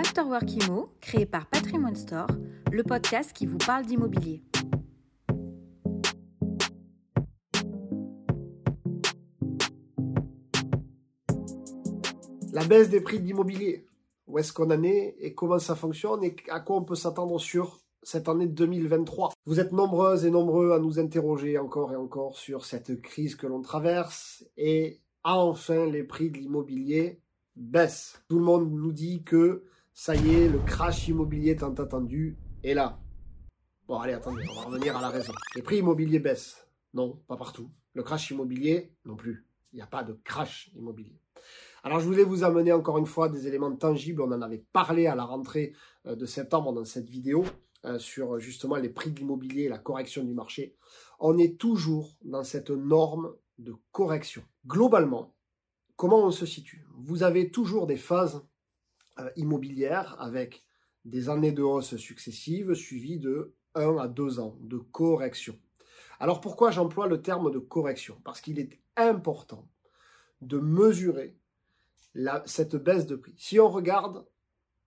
Afterwork Imo, créé par Patrimoine Store, le podcast qui vous parle d'immobilier. La baisse des prix de l'immobilier, où est-ce qu'on en est et comment ça fonctionne et à quoi on peut s'attendre sur cette année 2023. Vous êtes nombreuses et nombreux à nous interroger encore et encore sur cette crise que l'on traverse et enfin les prix de l'immobilier baissent. Tout le monde nous dit que ça y est, le crash immobilier tant attendu est là. Bon allez, attendez, on va revenir à la raison. Les prix immobiliers baissent. Non, pas partout. Le crash immobilier, non plus. Il n'y a pas de crash immobilier. Alors je voulais vous amener encore une fois des éléments tangibles. On en avait parlé à la rentrée euh, de septembre dans cette vidéo. Euh, sur justement les prix de l'immobilier et la correction du marché, on est toujours dans cette norme de correction. Globalement, comment on se situe? Vous avez toujours des phases euh, immobilières avec des années de hausse successives suivies de 1 à 2 ans de correction. Alors pourquoi j'emploie le terme de correction? Parce qu'il est important de mesurer cette baisse de prix. Si on regarde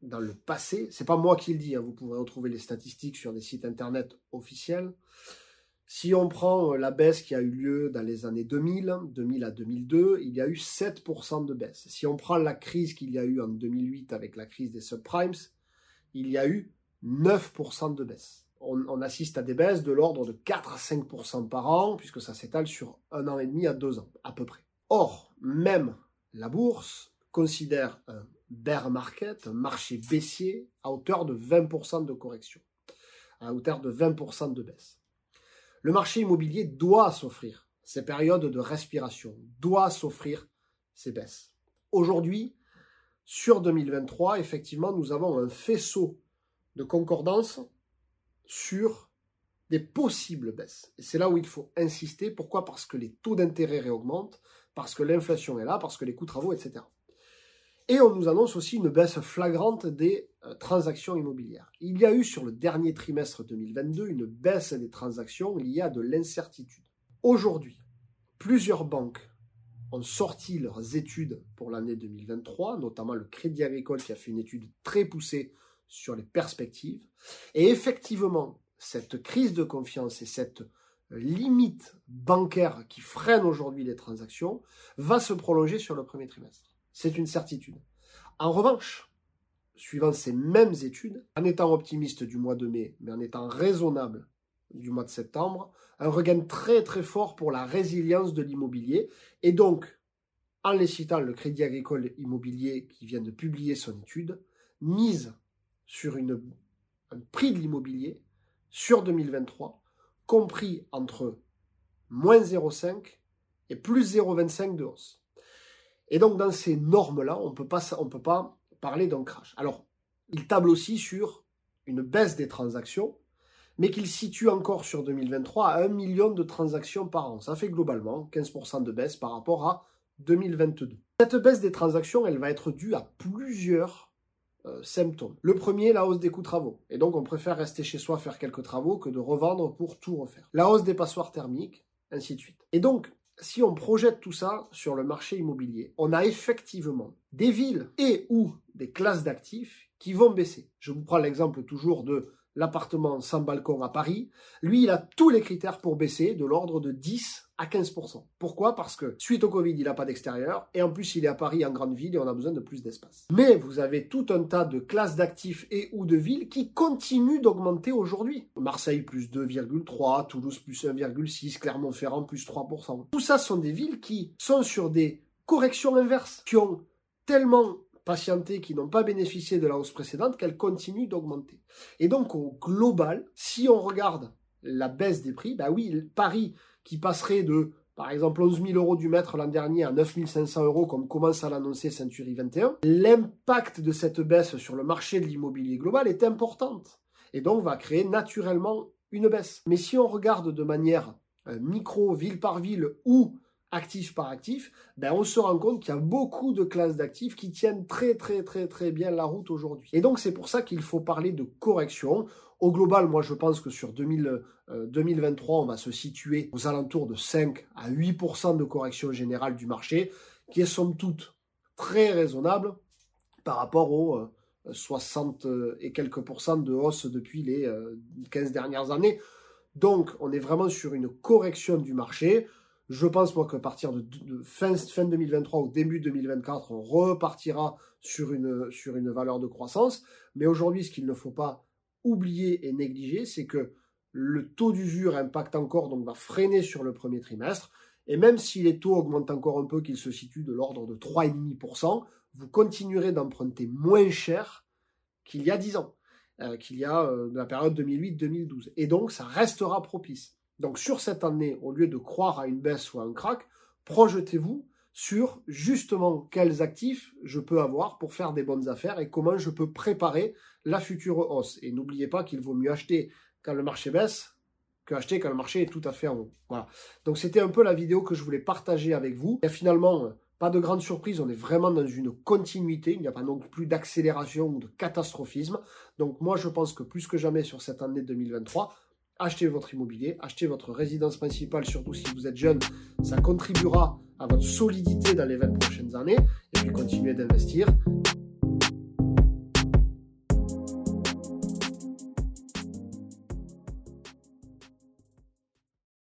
dans le passé, c'est pas moi qui le dis, hein, vous pourrez retrouver les statistiques sur des sites internet officiels. Si on prend euh, la baisse qui a eu lieu dans les années 2000, 2000 à 2002, il y a eu 7% de baisse. Si on prend la crise qu'il y a eu en 2008 avec la crise des subprimes, il y a eu 9% de baisse. On, on, assiste à des baisses de l'ordre de 4 à 5% par an, puisque ça s'étale sur un an et demi à deux ans, à peu près. Or, même la bourse considère un bear market, un marché baissier, à hauteur de 20% de correction, à hauteur de 20% de baisse. Le marché immobilier doit s'offrir ces périodes de respiration, doit s'offrir ces baisses. Aujourd'hui, sur 2023, effectivement, nous avons un faisceau de concordance sur des possibles baisses. Et c'est là où il faut insister. Pourquoi? Parce que les taux d'intérêt réaugmentent, parce que l'inflation est là, parce que les coûts travaux, etc. Et on nous annonce aussi une baisse flagrante des euh, transactions immobilières. Il y a eu sur le dernier trimestre 2022 une baisse des transactions liée à de l'incertitude. Aujourd'hui, plusieurs banques ont sorti leurs études pour l'année 2023, notamment le Crédit Agricole qui a fait une étude très poussée sur les perspectives. Et effectivement, cette crise de confiance et cette limite bancaire qui freine aujourd'hui les transactions va se prolonger sur le premier trimestre. C'est une certitude. En revanche, suivant ces mêmes études, en étant optimiste du mois de mai, mais en étant raisonnable du mois de septembre, un regain très très fort pour la résilience de l'immobilier. Et donc, en les citant le Crédit Agricole Immobilier qui vient de publier son étude, mise sur un prix de l'immobilier sur 2023, compris entre moins 0,5 et plus 0,25 de hausse. Et donc, dans ces normes-là, on ne peut pas parler d'un crash. Alors, il table aussi sur une baisse des transactions, mais qu'il situe encore sur 2023 à 1 million de transactions par an. Ça fait globalement 15% de baisse par rapport à 2022. Cette baisse des transactions, elle va être due à plusieurs euh, symptômes. Le premier, la hausse des coûts travaux. Et donc, on préfère rester chez soi faire quelques travaux que de revendre pour tout refaire. La hausse des passoires thermiques, ainsi de suite. Et donc, si on projette tout ça sur le marché immobilier, on a effectivement des villes et ou des classes d'actifs qui vont baisser. Je vous prends l'exemple toujours de l'appartement sans balcon à Paris. Lui, il a tous les critères pour baisser de l'ordre de 10 à 15%. Pourquoi? Parce que suite au Covid, il n'a pas d'extérieur et en plus, il est à Paris en grande ville et on a besoin de plus d'espace. Mais vous avez tout un tas de classes d'actifs et ou de villes qui continuent d'augmenter aujourd'hui. Marseille plus 2,3, Toulouse plus 1,6, Clermont-Ferrand plus 3%. Tout ça sont des villes qui sont sur des corrections inverses, qui ont tellement patienté, qui n'ont pas bénéficié de la hausse précédente, qu'elles continuent d'augmenter. Et donc au global, si on regarde la baisse des prix, bah oui, Paris qui passerait de, par exemple, 11 000 euros du mètre l'an dernier à 9 500 euros, comme commence à l'annoncer Century 21, l'impact de cette baisse sur le marché de l'immobilier global est importante. Et donc va créer naturellement une baisse. Mais si on regarde de manière euh, micro, ville par ville, ou actif par actif, ben on se rend compte qu'il y a beaucoup de classes d'actifs qui tiennent très très très très bien la route aujourd'hui. Et donc c'est pour ça qu'il faut parler de correction. Au global, moi je pense que sur 2000, 2023, euh, on va se situer aux alentours de 5 à 8% de correction générale du marché, qui est somme toute très raisonnable par rapport aux 60 et quelques pourcents de hausse depuis les 15 dernières années. Donc, on est vraiment sur une correction du marché. Je pense, moi, qu'à partir de, fin, fin 2023 ou début 2024, on repartira sur une, sur une valeur de croissance. Mais aujourd'hui, ce qu'il ne faut pas oublier et négliger, c'est que le taux d'usure impacte encore, donc va freiner sur le premier trimestre. Et même si les taux augmentent encore un peu, qu'ils se situent de l'ordre de 3,5%, vous continuerez d'emprunter moins cher qu'il y a 10 ans, euh, qu'il y a euh, la période 2008-2012. Et donc, ça restera propice. Donc, sur cette année, au lieu de croire à une baisse ou à un crack, projetez-vous sur justement quels actifs je peux avoir pour faire des bonnes affaires et comment je peux préparer la future hausse. Et n'oubliez pas qu'il vaut mieux acheter quand le marché baisse que acheter quand le marché est tout à fait en haut. Voilà. Donc c'était un peu la vidéo que je voulais partager avec vous. Et finalement, pas de grande surprise, on est vraiment dans une continuité, il n'y a pas non plus d'accélération ou de catastrophisme. Donc moi je pense que plus que jamais sur cette année 2023, achetez votre immobilier, achetez votre résidence principale, surtout si vous êtes jeune, ça contribuera à votre solidité dans les 20 prochaines années, et puis continuez d'investir.